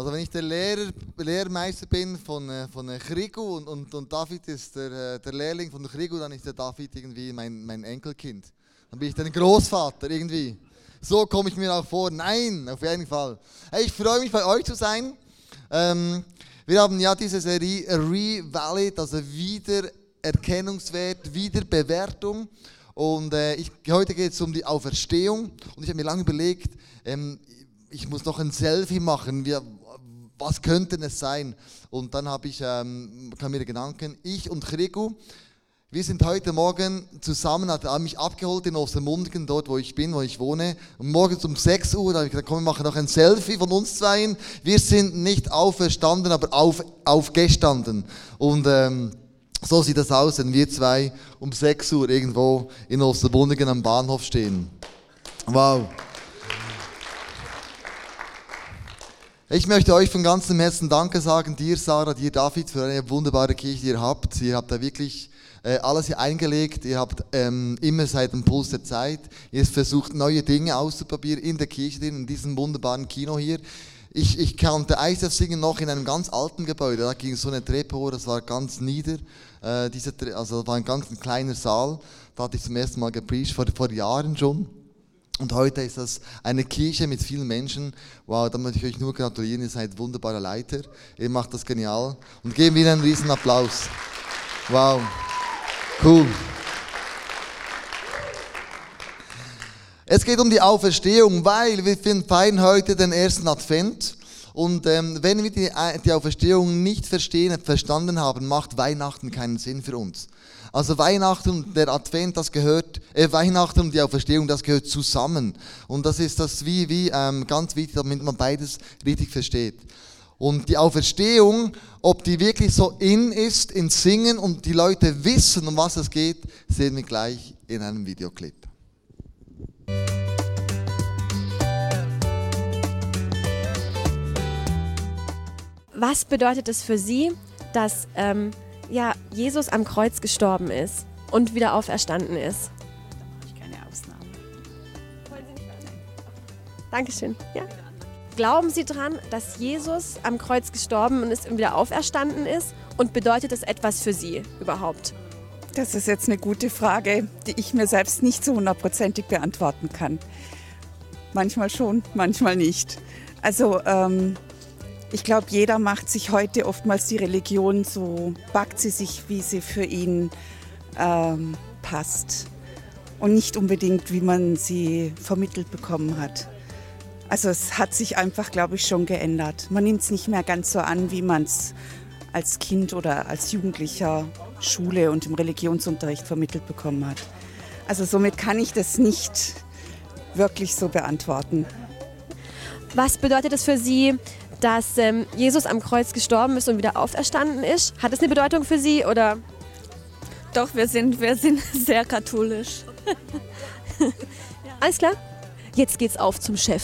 Also wenn ich der Lehrer, Lehrmeister bin von, äh, von äh, Krigu und, und, und David ist der, äh, der Lehrling von Krigu, dann ist der David irgendwie mein, mein Enkelkind. Dann bin ich dein Großvater irgendwie. So komme ich mir auch vor. Nein, auf jeden Fall. Hey, ich freue mich bei euch zu sein. Ähm, wir haben ja diese Serie Revalid, also Wiedererkennungswert, Wiederbewertung. Und äh, ich, heute geht es um die Auferstehung. Und ich habe mir lange überlegt, ähm, ich muss noch ein Selfie machen. Wir, was könnte es sein? Und dann habe ich, ähm, kam mir Gedanken, ich und Krigu, wir sind heute Morgen zusammen, hat er mich abgeholt in Ostermundigen, dort wo ich bin, wo ich wohne. Und morgens um 6 Uhr habe ich gesagt, komm, wir machen noch ein Selfie von uns zwei. Wir sind nicht auferstanden, aber auf, aufgestanden. Und ähm, so sieht das aus, wenn wir zwei um 6 Uhr irgendwo in Ostermundigen am Bahnhof stehen. Wow. Ich möchte euch von ganzem Herzen Danke sagen, dir Sarah, dir David, für eine wunderbare Kirche, die ihr habt. Ihr habt da wirklich äh, alles hier eingelegt. Ihr habt ähm, immer seit dem Puls der Zeit. Ihr versucht neue Dinge auszuprobieren in der Kirche, in diesem wunderbaren Kino hier. Ich, ich kannte ISF singen noch in einem ganz alten Gebäude. Da ging so eine Treppe hoch, das war ganz nieder. Äh, diese, also das war ein ganz kleiner Saal. Da hatte ich zum ersten Mal gepreacht, vor, vor Jahren schon. Und heute ist das eine Kirche mit vielen Menschen. Wow, da möchte ich euch nur gratulieren. Ihr seid wunderbare Leiter. Ihr macht das genial. Und geben wieder einen riesen Applaus. Wow. Cool. Es geht um die Auferstehung, weil wir feiern heute den ersten Advent. Und ähm, wenn wir die, die Auferstehung nicht verstehen, verstanden haben, macht Weihnachten keinen Sinn für uns. Also Weihnachten und der Advent, das gehört, äh, Weihnachten und die Auferstehung, das gehört zusammen. Und das ist das wie, wie ähm, ganz wichtig, damit man beides richtig versteht. Und die Auferstehung, ob die wirklich so in ist, in Singen und die Leute wissen, um was es geht, sehen wir gleich in einem Videoclip. Was bedeutet es für Sie, dass ähm, ja, Jesus am Kreuz gestorben ist und wieder auferstanden ist. Da mache ich keine Ausnahme. Wollen Sie nicht weiter? Dankeschön. Ja. Glauben Sie daran, dass Jesus am Kreuz gestorben ist und wieder auferstanden ist? Und bedeutet das etwas für Sie überhaupt? Das ist jetzt eine gute Frage, die ich mir selbst nicht so hundertprozentig beantworten kann. Manchmal schon, manchmal nicht. Also ähm, ich glaube, jeder macht sich heute oftmals die Religion so, backt sie sich, wie sie für ihn ähm, passt. Und nicht unbedingt, wie man sie vermittelt bekommen hat. Also es hat sich einfach, glaube ich, schon geändert. Man nimmt es nicht mehr ganz so an, wie man es als Kind oder als Jugendlicher Schule und im Religionsunterricht vermittelt bekommen hat. Also somit kann ich das nicht wirklich so beantworten. Was bedeutet es für Sie, dass ähm, Jesus am Kreuz gestorben ist und wieder auferstanden ist. Hat das eine Bedeutung für Sie oder? Doch, wir sind, wir sind sehr katholisch. Alles klar? Jetzt geht's auf zum Chef.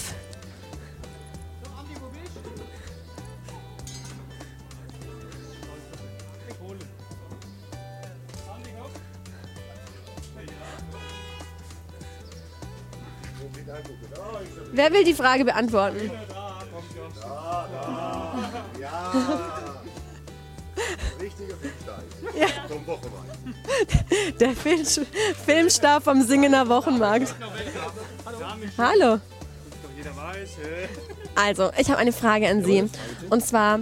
Wer will die Frage beantworten? Richtiger. Ja. Vom Wochenmarkt. Der Film, Filmstar vom Singener Wochenmarkt. Hallo. Also, ich habe eine Frage an Sie. Und zwar,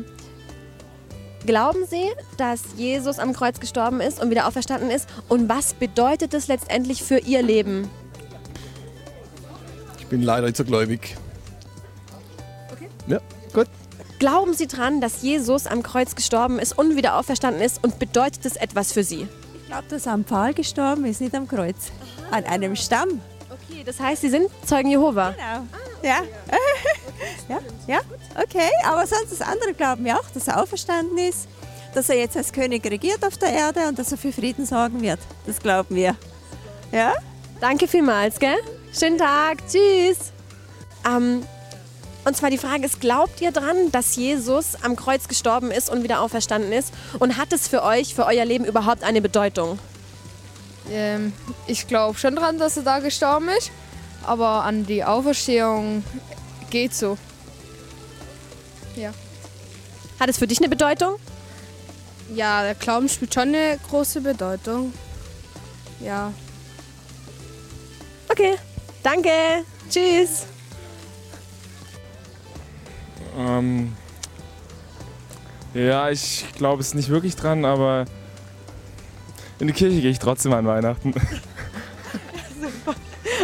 glauben Sie, dass Jesus am Kreuz gestorben ist und wieder auferstanden ist? Und was bedeutet das letztendlich für Ihr Leben? Ich bin leider nicht so gläubig. Okay. Ja. Glauben Sie dran, dass Jesus am Kreuz gestorben ist und wieder auferstanden ist und bedeutet das etwas für Sie? Ich glaube, dass er am Pfahl gestorben ist, nicht am Kreuz. Aha. An einem Stamm. Okay, das heißt, Sie sind Zeugen Jehova? Genau. Ah, okay. Ja. ja, ja, okay. Aber sonst das andere glauben wir auch, dass er auferstanden ist, dass er jetzt als König regiert auf der Erde und dass er für Frieden sorgen wird. Das glauben wir. Ja? Danke vielmals, gell? Schönen Tag. Tschüss. Ähm, und zwar die Frage ist, glaubt ihr dran, dass Jesus am Kreuz gestorben ist und wieder auferstanden ist? Und hat es für euch, für euer Leben überhaupt eine Bedeutung? Ähm, ich glaube schon dran, dass er da gestorben ist. Aber an die Auferstehung geht so. Ja. Hat es für dich eine Bedeutung? Ja, der Glauben spielt schon eine große Bedeutung. Ja. Okay, danke. Tschüss. Ähm, ja, ich glaube es nicht wirklich dran, aber in die Kirche gehe ich trotzdem an Weihnachten.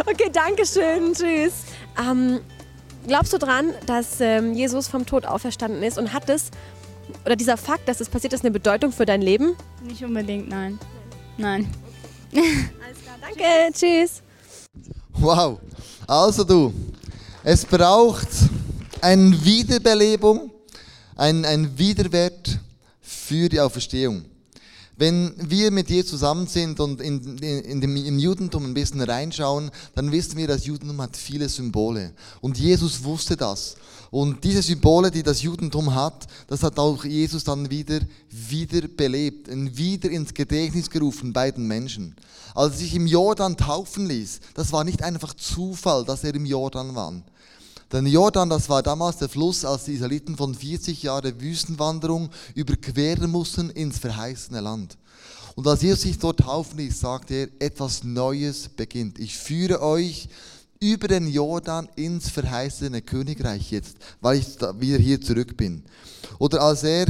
Okay, danke schön. Tschüss. Ähm, glaubst du dran, dass ähm, Jesus vom Tod auferstanden ist und hat es, oder dieser Fakt, dass es passiert ist, eine Bedeutung für dein Leben? Nicht unbedingt, nein. Nein. Danke, tschüss. Wow. Also du, es braucht eine Wiederbelebung, ein, ein Widerwert für die Auferstehung. Wenn wir mit Jesus zusammen sind und in, in, in dem, im Judentum ein bisschen reinschauen, dann wissen wir, das Judentum hat viele Symbole. Und Jesus wusste das. Und diese Symbole, die das Judentum hat, das hat auch Jesus dann wieder, wieder belebt, wieder ins Gedächtnis gerufen bei den Menschen. Als er sich im Jordan taufen ließ, das war nicht einfach Zufall, dass er im Jordan war. Denn Jordan, das war damals der Fluss, als die Israeliten von 40 Jahren Wüstenwanderung überqueren mussten ins verheißene Land. Und als Jesus sich dort taufen ließ, sagte er, etwas Neues beginnt. Ich führe euch über den Jordan ins verheißene Königreich jetzt, weil ich wieder hier zurück bin. Oder als er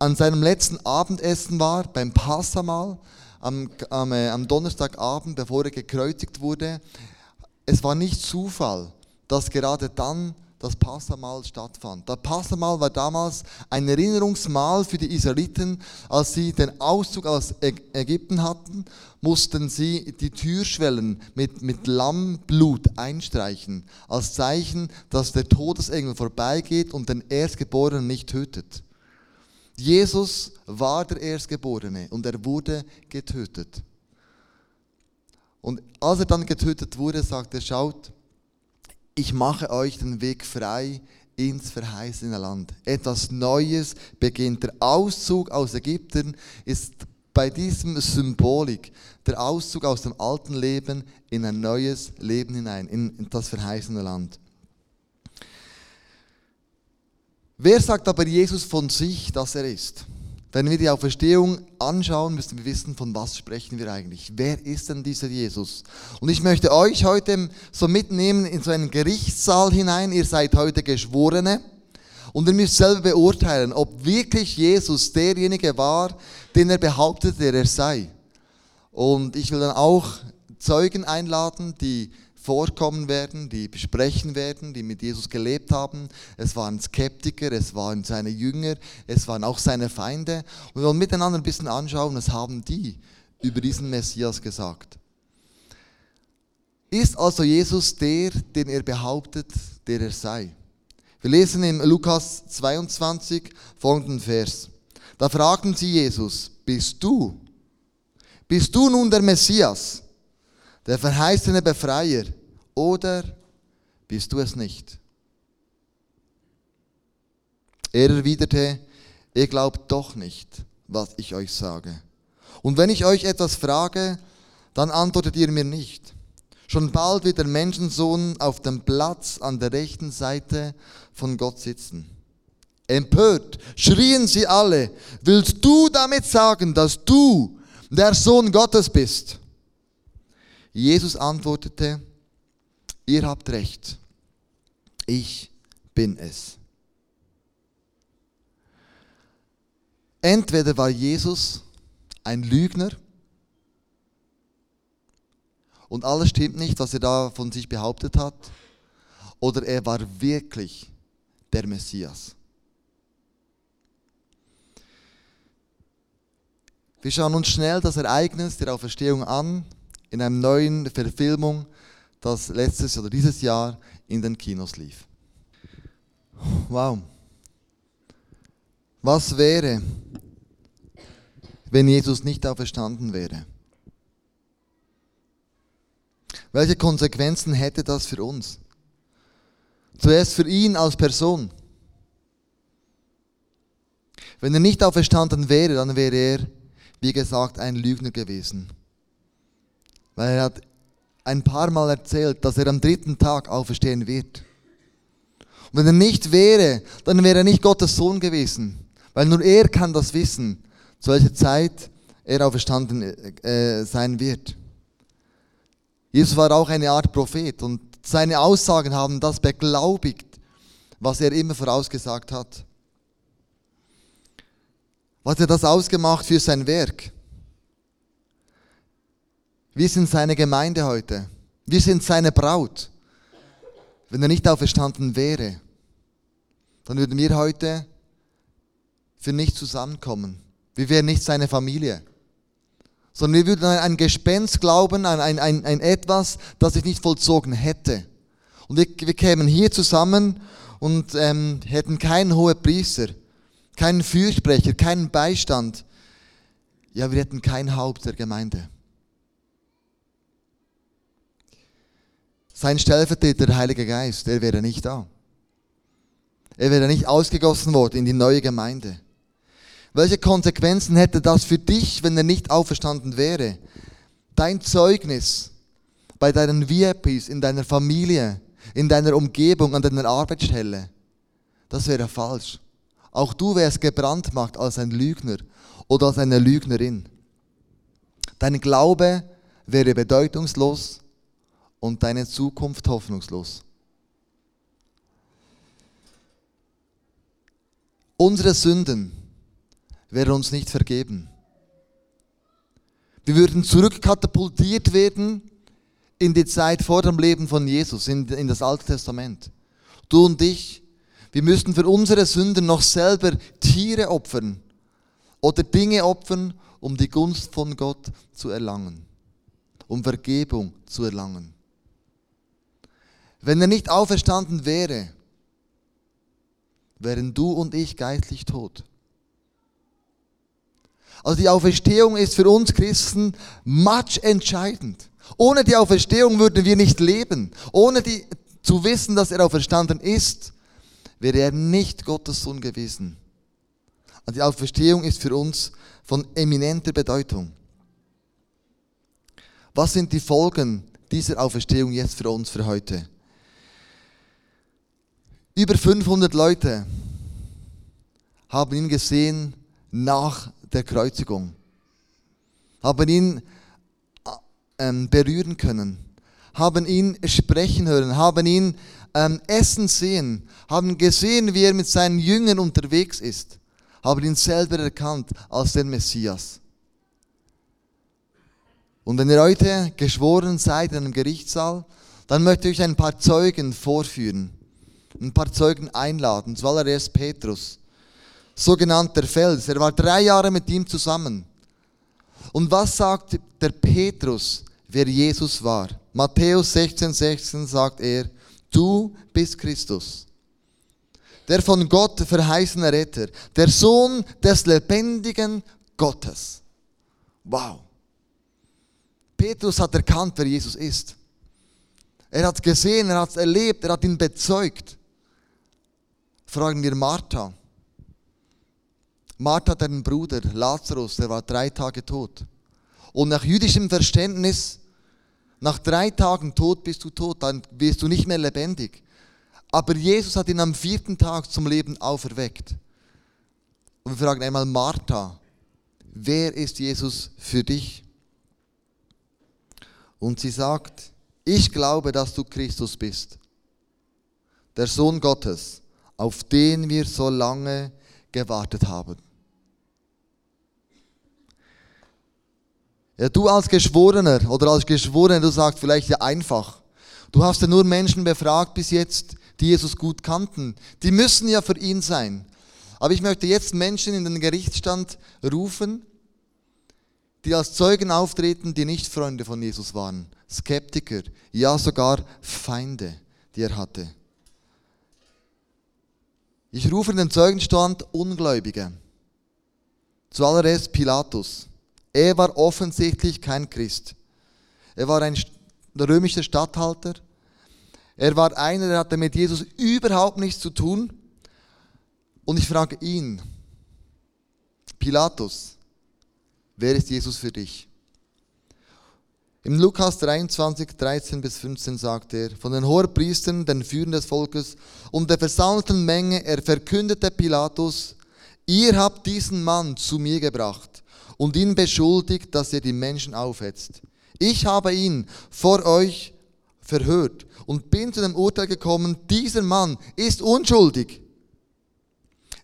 an seinem letzten Abendessen war, beim Passamal, am, am, äh, am Donnerstagabend, bevor er gekreuzigt wurde, es war nicht Zufall, dass gerade dann das Passamal stattfand. Das Passamal war damals ein Erinnerungsmal für die Israeliten. Als sie den Auszug aus Ägypten hatten, mussten sie die Türschwellen mit, mit Lammblut einstreichen, als Zeichen, dass der Todesengel vorbeigeht und den Erstgeborenen nicht tötet. Jesus war der Erstgeborene und er wurde getötet. Und als er dann getötet wurde, sagte er, schaut, ich mache euch den Weg frei ins verheißene Land. Etwas Neues beginnt. Der Auszug aus Ägypten ist bei diesem Symbolik der Auszug aus dem alten Leben in ein neues Leben hinein, in das verheißene Land. Wer sagt aber Jesus von sich, dass er ist? Wenn wir die Auferstehung anschauen, müssen wir wissen, von was sprechen wir eigentlich. Wer ist denn dieser Jesus? Und ich möchte euch heute so mitnehmen in so einen Gerichtssaal hinein. Ihr seid heute Geschworene. Und ihr müsst selber beurteilen, ob wirklich Jesus derjenige war, den er behauptet, der er sei. Und ich will dann auch Zeugen einladen, die vorkommen werden, die besprechen werden, die mit Jesus gelebt haben. Es waren Skeptiker, es waren seine Jünger, es waren auch seine Feinde. Und wir wollen miteinander ein bisschen anschauen, was haben die über diesen Messias gesagt. Ist also Jesus der, den er behauptet, der er sei? Wir lesen in Lukas 22 folgenden Vers. Da fragten sie Jesus, bist du? Bist du nun der Messias? Der verheißene Befreier, oder bist du es nicht? Er erwiderte, ihr glaubt doch nicht, was ich euch sage. Und wenn ich euch etwas frage, dann antwortet ihr mir nicht. Schon bald wird der Menschensohn auf dem Platz an der rechten Seite von Gott sitzen. Empört schrien sie alle, willst du damit sagen, dass du der Sohn Gottes bist? Jesus antwortete, ihr habt recht, ich bin es. Entweder war Jesus ein Lügner und alles stimmt nicht, was er da von sich behauptet hat, oder er war wirklich der Messias. Wir schauen uns schnell das Ereignis der Auferstehung an in einer neuen Verfilmung, das letztes oder dieses Jahr in den Kinos lief. Wow. Was wäre, wenn Jesus nicht auferstanden wäre? Welche Konsequenzen hätte das für uns? Zuerst für ihn als Person. Wenn er nicht auferstanden wäre, dann wäre er, wie gesagt, ein Lügner gewesen. Weil er hat ein paar Mal erzählt, dass er am dritten Tag auferstehen wird. Und wenn er nicht wäre, dann wäre er nicht Gottes Sohn gewesen. Weil nur er kann das wissen, zu welcher Zeit er auferstanden äh, sein wird. Jesus war auch eine Art Prophet und seine Aussagen haben das beglaubigt, was er immer vorausgesagt hat. Was hat er das ausgemacht für sein Werk? Wir sind seine Gemeinde heute. Wir sind seine Braut. Wenn er nicht auferstanden wäre, dann würden wir heute für nichts zusammenkommen. Wir wären nicht seine Familie. Sondern wir würden an ein Gespenst glauben, an ein, ein, ein etwas, das sich nicht vollzogen hätte. Und wir, wir kämen hier zusammen und ähm, hätten keinen hohen Priester, keinen Fürsprecher, keinen Beistand. Ja, wir hätten kein Haupt der Gemeinde. Sein Stellvertreter, der Heilige Geist, der wäre nicht da. Er wäre nicht ausgegossen worden in die neue Gemeinde. Welche Konsequenzen hätte das für dich, wenn er nicht auferstanden wäre? Dein Zeugnis bei deinen VIPs, in deiner Familie, in deiner Umgebung, an deiner Arbeitsstelle, das wäre falsch. Auch du wärst gebrandmarkt als ein Lügner oder als eine Lügnerin. Dein Glaube wäre bedeutungslos und deine Zukunft hoffnungslos. Unsere Sünden wären uns nicht vergeben. Wir würden zurückkatapultiert werden in die Zeit vor dem Leben von Jesus, in, in das Alte Testament. Du und ich, wir müssten für unsere Sünden noch selber Tiere opfern oder Dinge opfern, um die Gunst von Gott zu erlangen, um Vergebung zu erlangen. Wenn er nicht auferstanden wäre, wären du und ich geistlich tot. Also die Auferstehung ist für uns Christen much entscheidend. Ohne die Auferstehung würden wir nicht leben. Ohne die, zu wissen, dass er auferstanden ist, wäre er nicht Gottes Sohn gewesen. Also die Auferstehung ist für uns von eminenter Bedeutung. Was sind die Folgen dieser Auferstehung jetzt für uns für heute? Über 500 Leute haben ihn gesehen nach der Kreuzigung, haben ihn ähm, berühren können, haben ihn sprechen hören, haben ihn ähm, essen sehen, haben gesehen, wie er mit seinen Jüngern unterwegs ist, haben ihn selber erkannt als den Messias. Und wenn ihr heute geschworen seid in einem Gerichtssaal, dann möchte ich euch ein paar Zeugen vorführen ein paar Zeugen einladen. Zuallererst Petrus, sogenannter Fels. Er war drei Jahre mit ihm zusammen. Und was sagt der Petrus, wer Jesus war? Matthäus 16, 16 sagt er, du bist Christus, der von Gott verheißene Retter, der Sohn des lebendigen Gottes. Wow. Petrus hat erkannt, wer Jesus ist. Er hat gesehen, er hat es erlebt, er hat ihn bezeugt fragen wir Martha. Martha hat einen Bruder, Lazarus, der war drei Tage tot. Und nach jüdischem Verständnis, nach drei Tagen tot bist du tot, dann wirst du nicht mehr lebendig. Aber Jesus hat ihn am vierten Tag zum Leben auferweckt. Und wir fragen einmal Martha, wer ist Jesus für dich? Und sie sagt, ich glaube, dass du Christus bist, der Sohn Gottes auf den wir so lange gewartet haben. Ja, du als Geschworener oder als Geschworener, du sagst vielleicht ja einfach. Du hast ja nur Menschen befragt bis jetzt, die Jesus gut kannten. Die müssen ja für ihn sein. Aber ich möchte jetzt Menschen in den Gerichtsstand rufen, die als Zeugen auftreten, die nicht Freunde von Jesus waren. Skeptiker, ja sogar Feinde, die er hatte. Ich rufe in den Zeugenstand Ungläubige. Zuallererst Pilatus. Er war offensichtlich kein Christ. Er war ein römischer Statthalter. Er war einer, der hatte mit Jesus überhaupt nichts zu tun. Und ich frage ihn, Pilatus, wer ist Jesus für dich? Im Lukas 23, 13 bis 15 sagt er, von den Hohepriestern, den Führern des Volkes und der versammelten Menge, er verkündete Pilatus, ihr habt diesen Mann zu mir gebracht und ihn beschuldigt, dass er die Menschen aufhetzt. Ich habe ihn vor euch verhört und bin zu dem Urteil gekommen, dieser Mann ist unschuldig.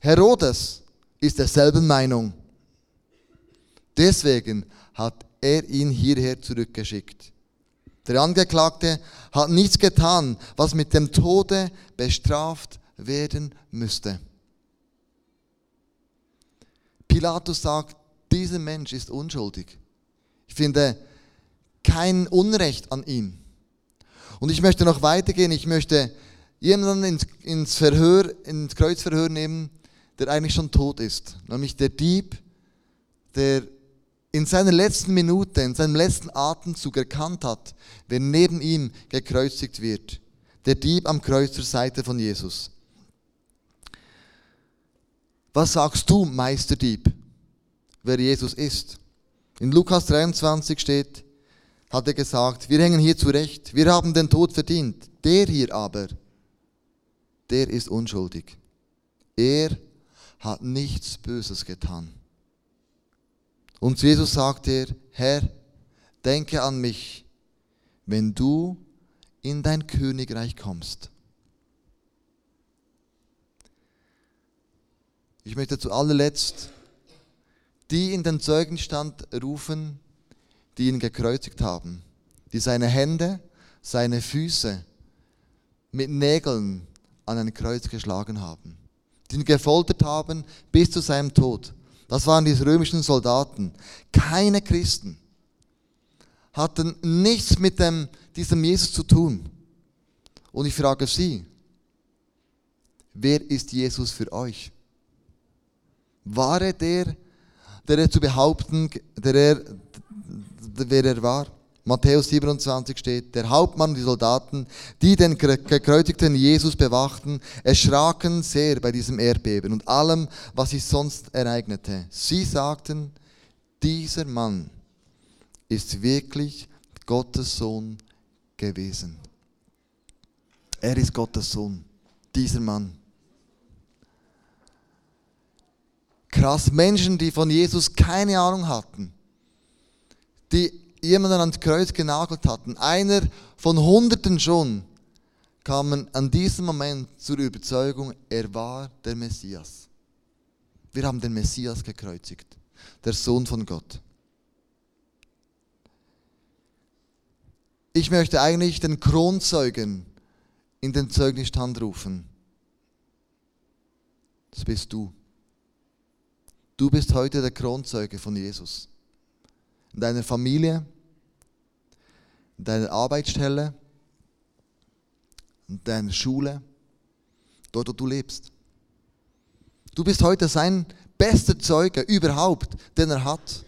Herodes ist derselben Meinung. Deswegen hat er ihn hierher zurückgeschickt. Der Angeklagte hat nichts getan, was mit dem Tode bestraft werden müsste. Pilatus sagt, dieser Mensch ist unschuldig. Ich finde kein Unrecht an ihm. Und ich möchte noch weitergehen. Ich möchte jemanden ins, Verhör, ins Kreuzverhör nehmen, der eigentlich schon tot ist. Nämlich der Dieb, der in seiner letzten Minute, in seinem letzten Atemzug erkannt hat, wer neben ihm gekreuzigt wird. Der Dieb am Kreuz zur Seite von Jesus. Was sagst du, Meisterdieb, wer Jesus ist? In Lukas 23 steht, hat er gesagt, wir hängen hier zurecht, wir haben den Tod verdient. Der hier aber, der ist unschuldig. Er hat nichts Böses getan. Und Jesus sagt er, Herr, denke an mich, wenn du in dein Königreich kommst. Ich möchte zu allerletzt die in den Zeugenstand rufen, die ihn gekreuzigt haben, die seine Hände, seine Füße mit Nägeln an ein Kreuz geschlagen haben, die ihn gefoltert haben bis zu seinem Tod. Das waren die römischen Soldaten, keine Christen, hatten nichts mit dem, diesem Jesus zu tun. Und ich frage Sie, wer ist Jesus für euch? War er der, der er zu behaupten, der er, wer er war? Matthäus 27 steht, der Hauptmann und die Soldaten, die den gekreuzigten Jesus bewachten, erschraken sehr bei diesem Erdbeben und allem, was sich sonst ereignete. Sie sagten, dieser Mann ist wirklich Gottes Sohn gewesen. Er ist Gottes Sohn, dieser Mann. Krass, Menschen, die von Jesus keine Ahnung hatten, die jemanden ans Kreuz genagelt hatten, einer von Hunderten schon, kamen an diesem Moment zur Überzeugung, er war der Messias. Wir haben den Messias gekreuzigt, der Sohn von Gott. Ich möchte eigentlich den Kronzeugen in den Zeugnisstand rufen. Das bist du. Du bist heute der Kronzeuge von Jesus. In deiner Familie, in deiner Arbeitsstelle, in deiner Schule, dort, wo du lebst. Du bist heute sein bester Zeuge überhaupt, den er hat.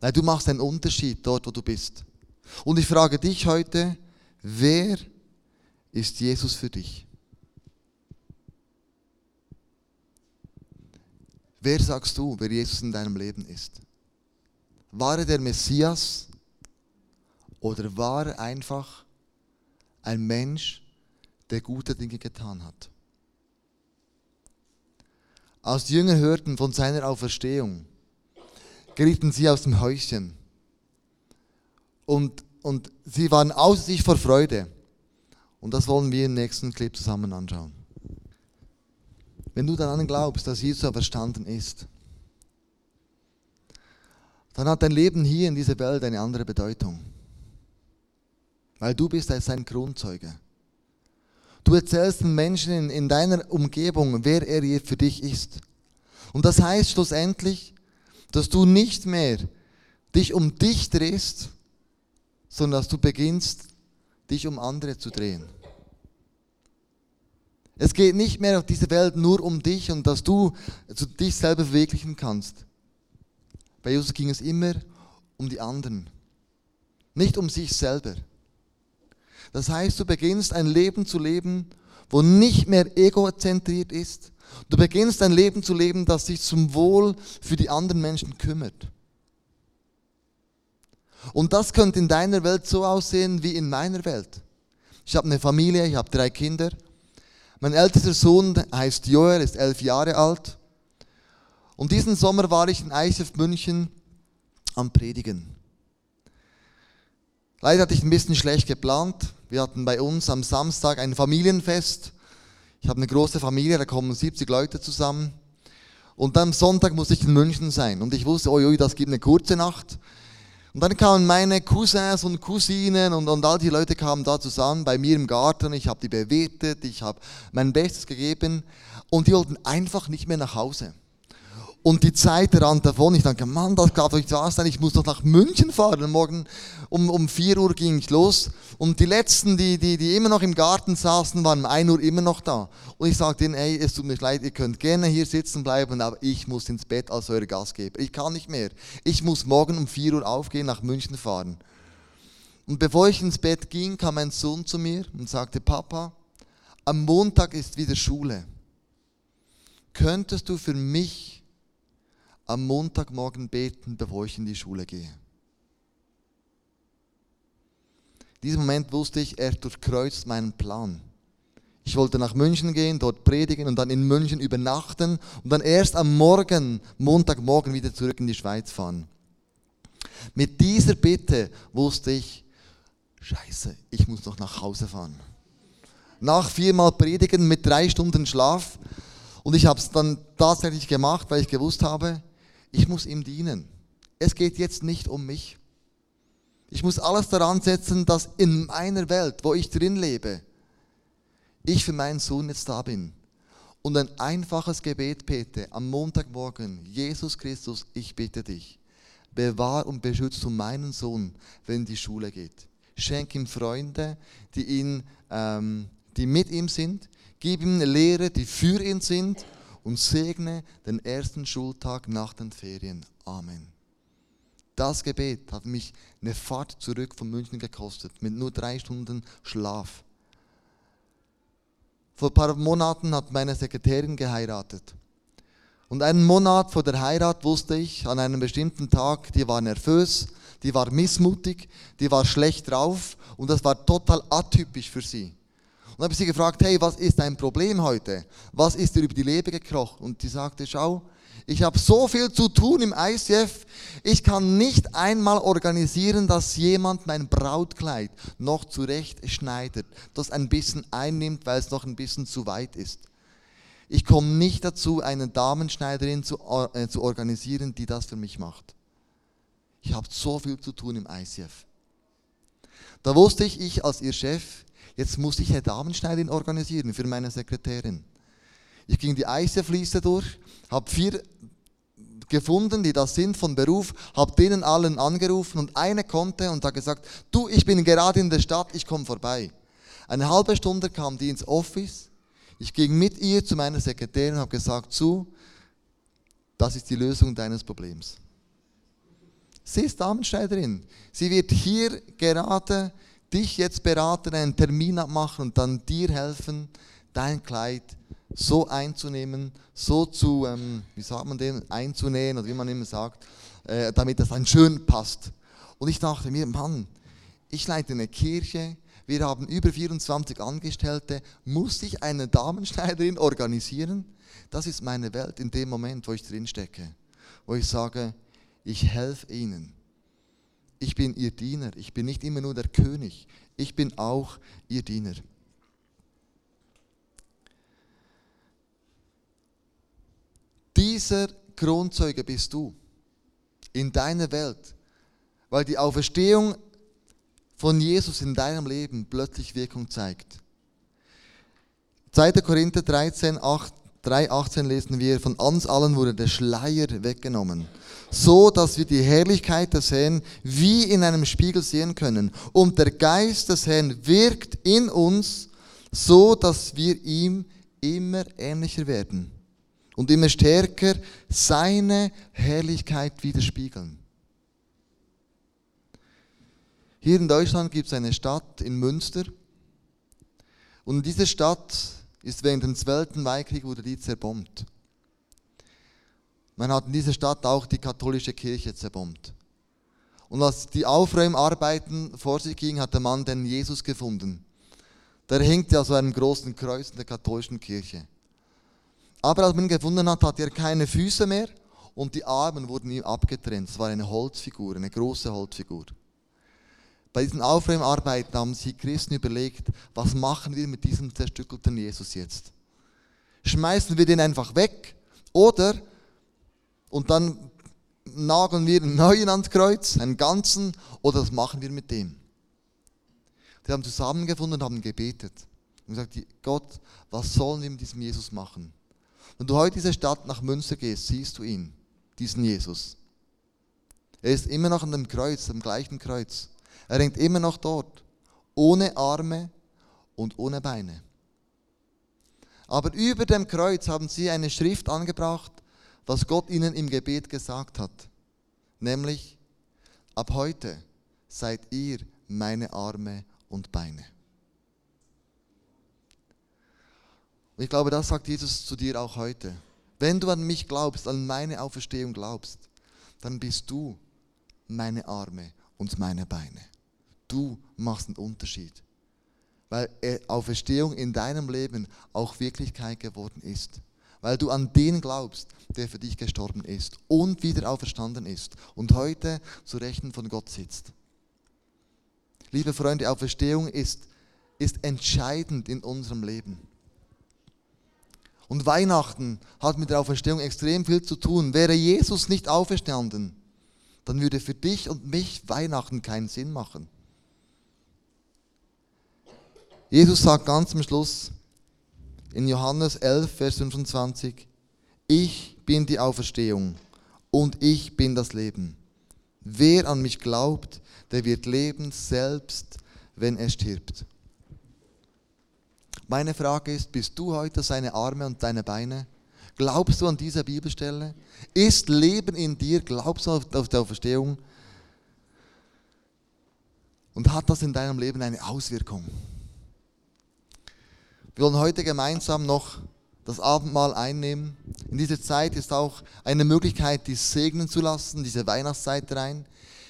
Weil du machst einen Unterschied dort, wo du bist. Und ich frage dich heute, wer ist Jesus für dich? Wer sagst du, wer Jesus in deinem Leben ist? War er der Messias oder war er einfach ein Mensch, der gute Dinge getan hat? Als die Jünger hörten von seiner Auferstehung, gerieten sie aus dem Häuschen. Und, und sie waren außer sich vor Freude. Und das wollen wir im nächsten Clip zusammen anschauen. Wenn du daran glaubst, dass Jesus auferstanden ist, dann hat dein Leben hier in dieser Welt eine andere Bedeutung. Weil du bist als sein Grundzeuge. Du erzählst den Menschen in, in deiner Umgebung, wer er für dich ist. Und das heißt schlussendlich, dass du nicht mehr dich um dich drehst, sondern dass du beginnst, dich um andere zu drehen. Es geht nicht mehr auf dieser Welt nur um dich und dass du dich selber verwirklichen kannst. Bei Jesus ging es immer um die anderen, nicht um sich selber. Das heißt, du beginnst ein Leben zu leben, wo nicht mehr egozentriert ist. Du beginnst ein Leben zu leben, das sich zum Wohl für die anderen Menschen kümmert. Und das könnte in deiner Welt so aussehen wie in meiner Welt. Ich habe eine Familie, ich habe drei Kinder. Mein ältester Sohn heißt Joel, ist elf Jahre alt. Und diesen Sommer war ich in ICF München am Predigen. Leider hatte ich ein bisschen schlecht geplant. Wir hatten bei uns am Samstag ein Familienfest. Ich habe eine große Familie, da kommen 70 Leute zusammen. Und dann am Sonntag musste ich in München sein. Und ich wusste, oi, oi, das gibt eine kurze Nacht. Und dann kamen meine Cousins und Cousinen und, und all die Leute kamen da zusammen bei mir im Garten. Ich habe die bewirtet, ich habe mein Bestes gegeben. Und die wollten einfach nicht mehr nach Hause. Und die Zeit rannt davon. Ich dachte, Mann, das kann doch nicht wahr sein. Ich muss doch nach München fahren. Morgen um, um 4 Uhr ging ich los. Und die Letzten, die, die, die immer noch im Garten saßen, waren um 1 Uhr immer noch da. Und ich sagte ihnen, ey, es tut mir leid, ihr könnt gerne hier sitzen bleiben, aber ich muss ins Bett als euer Gastgeber. Ich kann nicht mehr. Ich muss morgen um 4 Uhr aufgehen, nach München fahren. Und bevor ich ins Bett ging, kam mein Sohn zu mir und sagte, Papa, am Montag ist wieder Schule. Könntest du für mich am Montagmorgen beten, bevor ich in die Schule gehe. In diesem Moment wusste ich, er durchkreuzt meinen Plan. Ich wollte nach München gehen, dort predigen und dann in München übernachten und dann erst am Morgen, Montagmorgen wieder zurück in die Schweiz fahren. Mit dieser Bitte wusste ich, scheiße, ich muss noch nach Hause fahren. Nach viermal Predigen mit drei Stunden Schlaf und ich habe es dann tatsächlich gemacht, weil ich gewusst habe, ich muss ihm dienen. Es geht jetzt nicht um mich. Ich muss alles daran setzen, dass in meiner Welt, wo ich drin lebe, ich für meinen Sohn jetzt da bin. Und ein einfaches Gebet bete am Montagmorgen, Jesus Christus, ich bitte dich, bewahr und beschütze meinen Sohn, wenn die Schule geht. Schenk ihm Freunde, die, ihn, ähm, die mit ihm sind. Gib ihm Lehre, die für ihn sind und segne den ersten Schultag nach den Ferien. Amen. Das Gebet hat mich eine Fahrt zurück von München gekostet, mit nur drei Stunden Schlaf. Vor ein paar Monaten hat meine Sekretärin geheiratet. Und einen Monat vor der Heirat wusste ich, an einem bestimmten Tag, die war nervös, die war missmutig, die war schlecht drauf und das war total atypisch für sie. Und habe ich sie gefragt, hey, was ist dein Problem heute? Was ist dir über die Leber gekrochen? Und die sagte, schau, ich habe so viel zu tun im ICF, ich kann nicht einmal organisieren, dass jemand mein Brautkleid noch zurecht schneidet, das ein bisschen einnimmt, weil es noch ein bisschen zu weit ist. Ich komme nicht dazu, eine Damenschneiderin zu, äh, zu organisieren, die das für mich macht. Ich habe so viel zu tun im ICF. Da wusste ich, ich als ihr Chef, Jetzt muss ich eine Damenschneiderin organisieren für meine Sekretärin. Ich ging die Eisefließe durch, habe vier gefunden, die das sind von Beruf, habe denen allen angerufen und eine konnte und hat gesagt, du, ich bin gerade in der Stadt, ich komme vorbei. Eine halbe Stunde kam die ins Office. Ich ging mit ihr zu meiner Sekretärin und habe gesagt, zu, das ist die Lösung deines Problems. Sie ist Damenschneiderin. Sie wird hier gerade dich jetzt beraten, einen Termin abmachen und dann dir helfen, dein Kleid so einzunehmen, so zu, ähm, wie sagt man den, einzunähen oder wie man immer sagt, äh, damit das dann schön passt. Und ich dachte mir, Mann, ich leite eine Kirche, wir haben über 24 Angestellte, muss ich eine Damenschneiderin organisieren? Das ist meine Welt in dem Moment, wo ich drin stecke, wo ich sage, ich helfe ihnen ich bin ihr Diener. Ich bin nicht immer nur der König. Ich bin auch ihr Diener. Dieser Kronzeuge bist du in deiner Welt, weil die Auferstehung von Jesus in deinem Leben plötzlich Wirkung zeigt. 2. Korinther 13, 8, 3,18 lesen wir, von uns allen wurde der Schleier weggenommen, so dass wir die Herrlichkeit des Herrn wie in einem Spiegel sehen können. Und der Geist des Herrn wirkt in uns, so dass wir ihm immer ähnlicher werden und immer stärker seine Herrlichkeit widerspiegeln. Hier in Deutschland gibt es eine Stadt in Münster und in dieser Stadt ist während dem Zweiten Weltkrieg wurde die zerbombt. Man hat in dieser Stadt auch die katholische Kirche zerbombt. Und als die Aufräumarbeiten vor sich gingen, hat der Mann den Jesus gefunden. Der hängt ja so einem großen Kreuz in der katholischen Kirche. Aber als man ihn gefunden hat, hatte er keine Füße mehr und die Arme wurden ihm abgetrennt. Es war eine Holzfigur, eine große Holzfigur. Bei diesen Aufräumarbeiten haben sich Christen überlegt, was machen wir mit diesem zerstückelten Jesus jetzt? Schmeißen wir den einfach weg oder und dann nageln wir einen neuen ans Kreuz, einen ganzen, oder was machen wir mit dem? Die haben zusammengefunden und haben gebetet und gesagt, Gott, was sollen wir mit diesem Jesus machen? Wenn du heute in diese Stadt nach Münster gehst, siehst du ihn, diesen Jesus. Er ist immer noch an dem Kreuz, am gleichen Kreuz. Er hängt immer noch dort, ohne Arme und ohne Beine. Aber über dem Kreuz haben sie eine Schrift angebracht, was Gott ihnen im Gebet gesagt hat. Nämlich, ab heute seid ihr meine Arme und Beine. Ich glaube, das sagt Jesus zu dir auch heute. Wenn du an mich glaubst, an meine Auferstehung glaubst, dann bist du meine Arme und meine Beine. Du machst einen Unterschied. Weil Auferstehung in deinem Leben auch Wirklichkeit geworden ist. Weil du an den glaubst, der für dich gestorben ist und wieder auferstanden ist und heute zu Rechten von Gott sitzt. Liebe Freunde, Auferstehung ist, ist entscheidend in unserem Leben. Und Weihnachten hat mit der Auferstehung extrem viel zu tun. Wäre Jesus nicht auferstanden, dann würde für dich und mich Weihnachten keinen Sinn machen. Jesus sagt ganz am Schluss in Johannes 11, Vers 25, ich bin die Auferstehung und ich bin das Leben. Wer an mich glaubt, der wird leben selbst, wenn er stirbt. Meine Frage ist, bist du heute seine Arme und deine Beine? Glaubst du an diese Bibelstelle? Ist Leben in dir? Glaubst du auf die Auferstehung? Und hat das in deinem Leben eine Auswirkung? Wir wollen heute gemeinsam noch das Abendmahl einnehmen. In dieser Zeit ist auch eine Möglichkeit, die segnen zu lassen, diese Weihnachtszeit rein.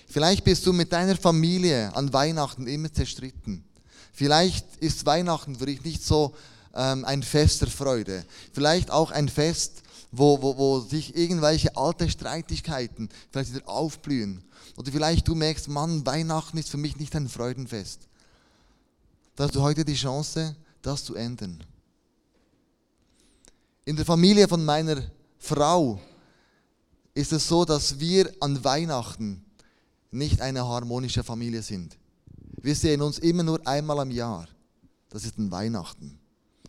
Vielleicht bist du mit deiner Familie an Weihnachten immer zerstritten. Vielleicht ist Weihnachten für dich nicht so ähm, ein Fest der Freude. Vielleicht auch ein Fest, wo, wo, wo sich irgendwelche alte Streitigkeiten vielleicht wieder aufblühen. Oder vielleicht du merkst, Mann, Weihnachten ist für mich nicht ein Freudenfest. Da hast du heute die Chance, das zu ändern. In der Familie von meiner Frau ist es so, dass wir an Weihnachten nicht eine harmonische Familie sind. Wir sehen uns immer nur einmal am Jahr. Das ist ein Weihnachten.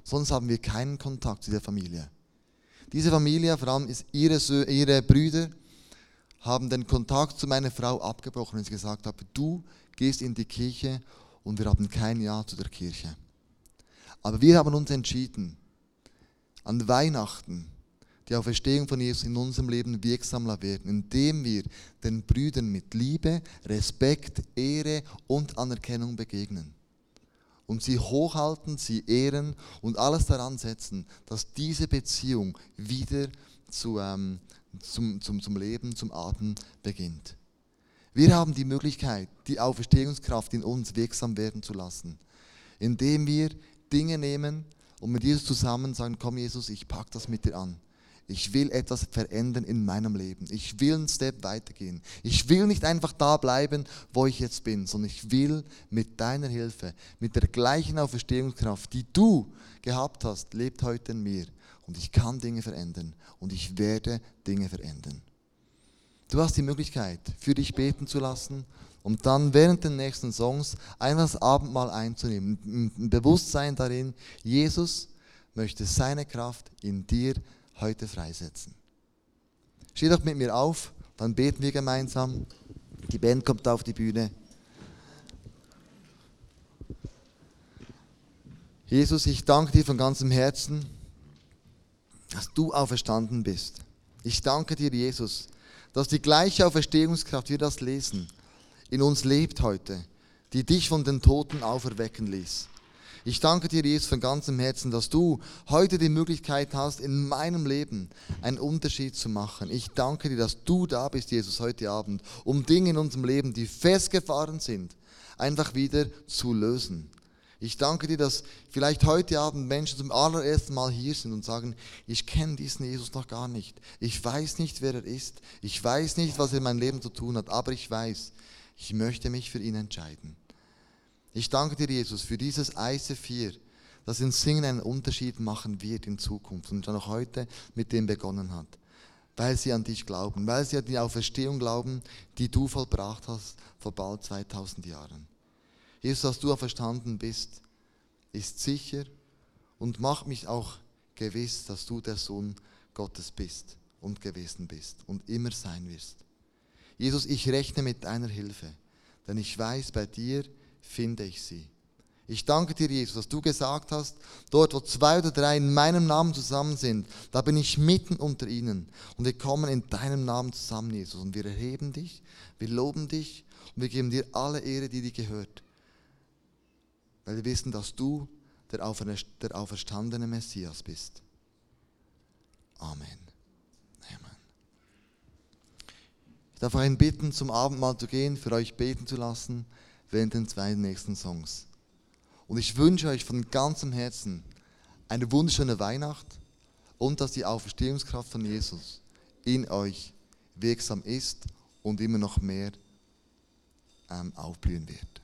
Sonst haben wir keinen Kontakt zu der Familie. Diese Familie, vor allem ihre, ihre Brüder, haben den Kontakt zu meiner Frau abgebrochen, wenn sie gesagt haben, du gehst in die Kirche und wir haben kein Ja zu der Kirche. Aber wir haben uns entschieden, an Weihnachten die Auferstehung von Jesus in unserem Leben wirksamer werden, indem wir den Brüdern mit Liebe, Respekt, Ehre und Anerkennung begegnen. Und sie hochhalten, sie ehren und alles daran setzen, dass diese Beziehung wieder zu, ähm, zum, zum, zum Leben, zum Atem beginnt. Wir haben die Möglichkeit, die Auferstehungskraft in uns wirksam werden zu lassen, indem wir Dinge nehmen und mit Jesus zusammen sagen, komm Jesus, ich packe das mit dir an. Ich will etwas verändern in meinem Leben. Ich will einen Step weitergehen. Ich will nicht einfach da bleiben, wo ich jetzt bin, sondern ich will mit deiner Hilfe, mit der gleichen Auferstehungskraft, die du gehabt hast, lebt heute in mir. Und ich kann Dinge verändern und ich werde Dinge verändern. Du hast die Möglichkeit, für dich beten zu lassen und dann während den nächsten Songs einfach das Abendmahl einzunehmen. Ein Bewusstsein darin, Jesus möchte seine Kraft in dir heute freisetzen. Steh doch mit mir auf, dann beten wir gemeinsam. Die Band kommt auf die Bühne. Jesus, ich danke dir von ganzem Herzen, dass du auferstanden bist. Ich danke dir, Jesus, dass die gleiche Auferstehungskraft, wir das lesen, in uns lebt heute, die dich von den Toten auferwecken ließ. Ich danke dir, Jesus, von ganzem Herzen, dass du heute die Möglichkeit hast, in meinem Leben einen Unterschied zu machen. Ich danke dir, dass du da bist, Jesus, heute Abend, um Dinge in unserem Leben, die festgefahren sind, einfach wieder zu lösen. Ich danke dir, dass vielleicht heute Abend Menschen zum allerersten Mal hier sind und sagen, ich kenne diesen Jesus noch gar nicht. Ich weiß nicht, wer er ist. Ich weiß nicht, was er in meinem Leben zu tun hat, aber ich weiß, ich möchte mich für ihn entscheiden. Ich danke dir, Jesus, für dieses ICF das in Singen einen Unterschied machen wird in Zukunft und schon auch heute mit dem begonnen hat. Weil sie an dich glauben, weil sie an die Auferstehung glauben, die du vollbracht hast vor bald 2000 Jahren. Jesus, dass du verstanden bist, ist sicher und macht mich auch gewiss, dass du der Sohn Gottes bist und gewesen bist und immer sein wirst. Jesus, ich rechne mit deiner Hilfe, denn ich weiß, bei dir finde ich sie. Ich danke dir, Jesus, dass du gesagt hast, dort, wo zwei oder drei in meinem Namen zusammen sind, da bin ich mitten unter ihnen. Und wir kommen in deinem Namen zusammen, Jesus. Und wir erheben dich, wir loben dich und wir geben dir alle Ehre, die dir gehört. Weil wir wissen, dass du der auferstandene Messias bist. Amen. Amen. Ich darf euch bitten, zum Abendmahl zu gehen, für euch beten zu lassen während den zwei nächsten Songs. Und ich wünsche euch von ganzem Herzen eine wunderschöne Weihnacht und dass die Auferstehungskraft von Jesus in euch wirksam ist und immer noch mehr ähm, aufblühen wird.